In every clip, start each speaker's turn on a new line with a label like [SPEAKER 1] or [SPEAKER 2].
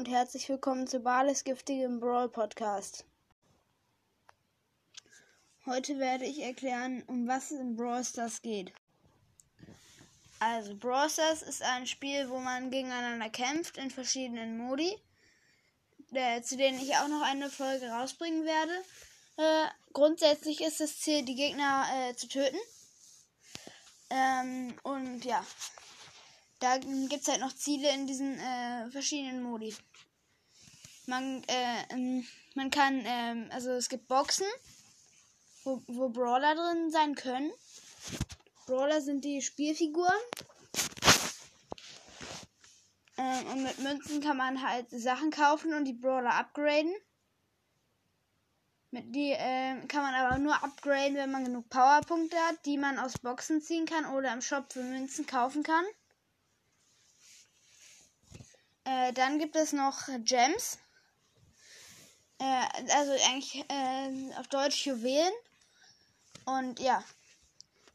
[SPEAKER 1] Und herzlich willkommen zu Bales giftigem Brawl Podcast. Heute werde ich erklären, um was es in Brawl Stars geht. Also, Brawl Stars ist ein Spiel, wo man gegeneinander kämpft in verschiedenen Modi, äh, zu denen ich auch noch eine Folge rausbringen werde. Äh, grundsätzlich ist das Ziel, die Gegner äh, zu töten. Ähm, und ja, da gibt es halt noch Ziele in diesen äh, verschiedenen Modi. Man, äh, ähm, man kann, ähm, also es gibt Boxen, wo, wo Brawler drin sein können. Brawler sind die Spielfiguren. Ähm, und mit Münzen kann man halt Sachen kaufen und die Brawler upgraden. Mit die äh, kann man aber nur upgraden, wenn man genug Powerpunkte hat, die man aus Boxen ziehen kann oder im Shop für Münzen kaufen kann. Äh, dann gibt es noch Gems. Äh, also eigentlich äh, auf Deutsch Juwelen. Und ja,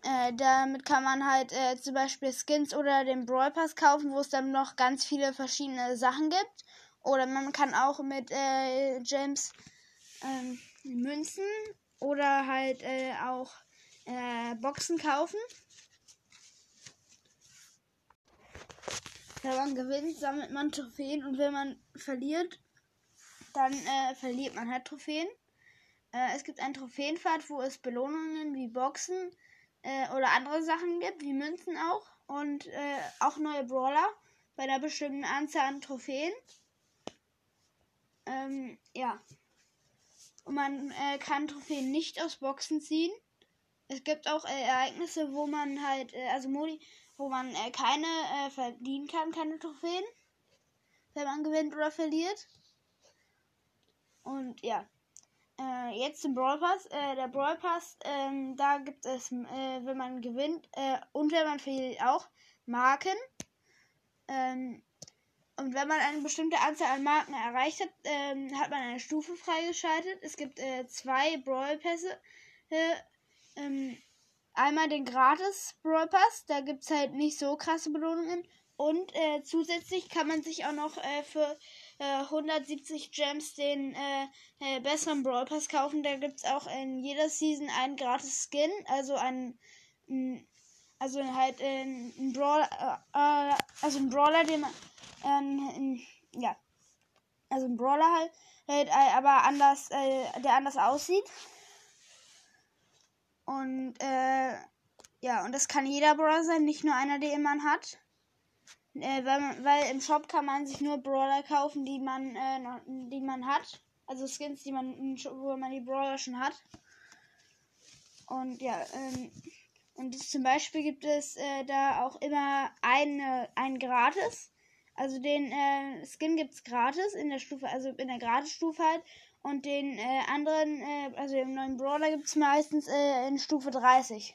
[SPEAKER 1] äh, damit kann man halt äh, zum Beispiel Skins oder den Brawl Pass kaufen, wo es dann noch ganz viele verschiedene Sachen gibt. Oder man kann auch mit äh, Gems ähm, Münzen oder halt auch Boxen kaufen. Wenn man gewinnt, sammelt man Trophäen und wenn man verliert, dann äh, verliert man halt Trophäen. Äh, es gibt einen Trophäenpfad, wo es Belohnungen wie Boxen äh, oder andere Sachen gibt, wie Münzen auch. Und äh, auch neue Brawler bei einer bestimmten Anzahl an Trophäen. Ähm, ja. Und man äh, kann Trophäen nicht aus Boxen ziehen. Es gibt auch äh, Ereignisse, wo man halt, also Modi, wo man äh, keine äh, verdienen kann, keine Trophäen, wenn man gewinnt oder verliert. Und ja, äh, jetzt zum Brawl Pass. Äh, der Brawl Pass, ähm, da gibt es, äh, wenn man gewinnt äh, und wenn man verliert auch, Marken. Ähm, und wenn man eine bestimmte Anzahl an Marken erreicht hat, ähm, hat man eine Stufe freigeschaltet. Es gibt zwei Brawl Pässe. Ähm, einmal den gratis Brawl Pass, da gibt es halt nicht so krasse Belohnungen. Und äh, zusätzlich kann man sich auch noch äh, für äh, 170 Gems den äh, äh, besseren Brawl Pass kaufen. Da gibt es auch in jeder Season einen gratis Skin, also ein, also halt äh, ein Brawler, also ein Brawler, den man, ähm, ja, also ein Brawler halt, halt aber anders, der anders aussieht. Und äh, ja, und das kann jeder Brawler sein, nicht nur einer, den man hat. Äh, weil, man, weil im Shop kann man sich nur Brawler kaufen, die man, äh, die man hat. Also Skins, die man, wo man die Brawler schon hat. Und ja, ähm, und zum Beispiel gibt es äh, da auch immer eine, einen gratis. Also den äh, Skin gibt es gratis in der Stufe, also in der Gratis-Stufe halt. Und den äh, anderen, äh, also im neuen Brawler gibt es meistens äh, in Stufe 30.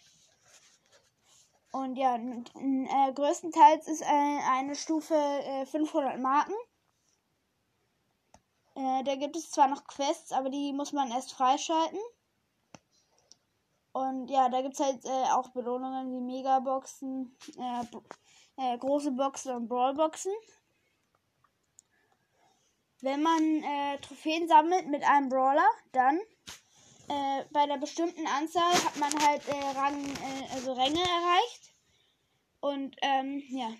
[SPEAKER 1] Und ja, äh, größtenteils ist äh, eine Stufe 500 äh, Marken. Äh, da gibt es zwar noch Quests, aber die muss man erst freischalten. Und ja, da gibt es halt auch Belohnungen wie Megaboxen, große Boxen und Brawlboxen wenn man äh, Trophäen sammelt mit einem Brawler, dann äh, bei einer bestimmten Anzahl hat man halt äh, Rang, äh, also Ränge erreicht. Und ähm, ja,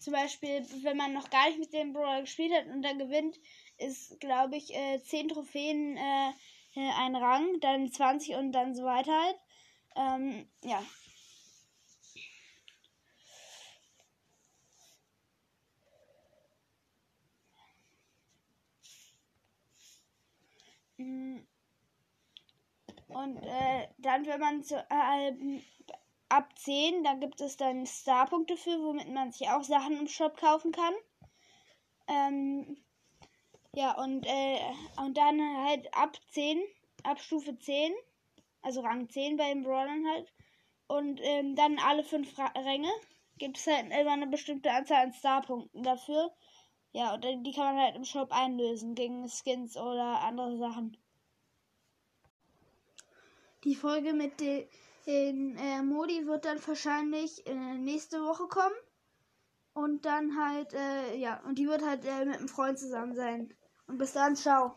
[SPEAKER 1] zum Beispiel, wenn man noch gar nicht mit dem Brawler gespielt hat und dann gewinnt, ist, glaube ich, äh, 10 Trophäen äh, äh, ein Rang, dann 20 und dann so weiter halt. Ähm, ja, Und äh, dann, wenn man zu, äh, ab 10, dann gibt es dann Starpunkte für, womit man sich auch Sachen im Shop kaufen kann. Ähm, ja, und, äh, und dann halt ab 10, ab Stufe 10, also Rang 10 bei den Brawlern halt. Und ähm, dann alle fünf Ränge gibt es halt immer eine bestimmte Anzahl an Starpunkten dafür. Ja, und die kann man halt im Shop einlösen gegen Skins oder andere Sachen. Die Folge mit den äh, Modi wird dann wahrscheinlich äh, nächste Woche kommen. Und dann halt, äh, ja, und die wird halt äh, mit einem Freund zusammen sein. Und bis dann, ciao.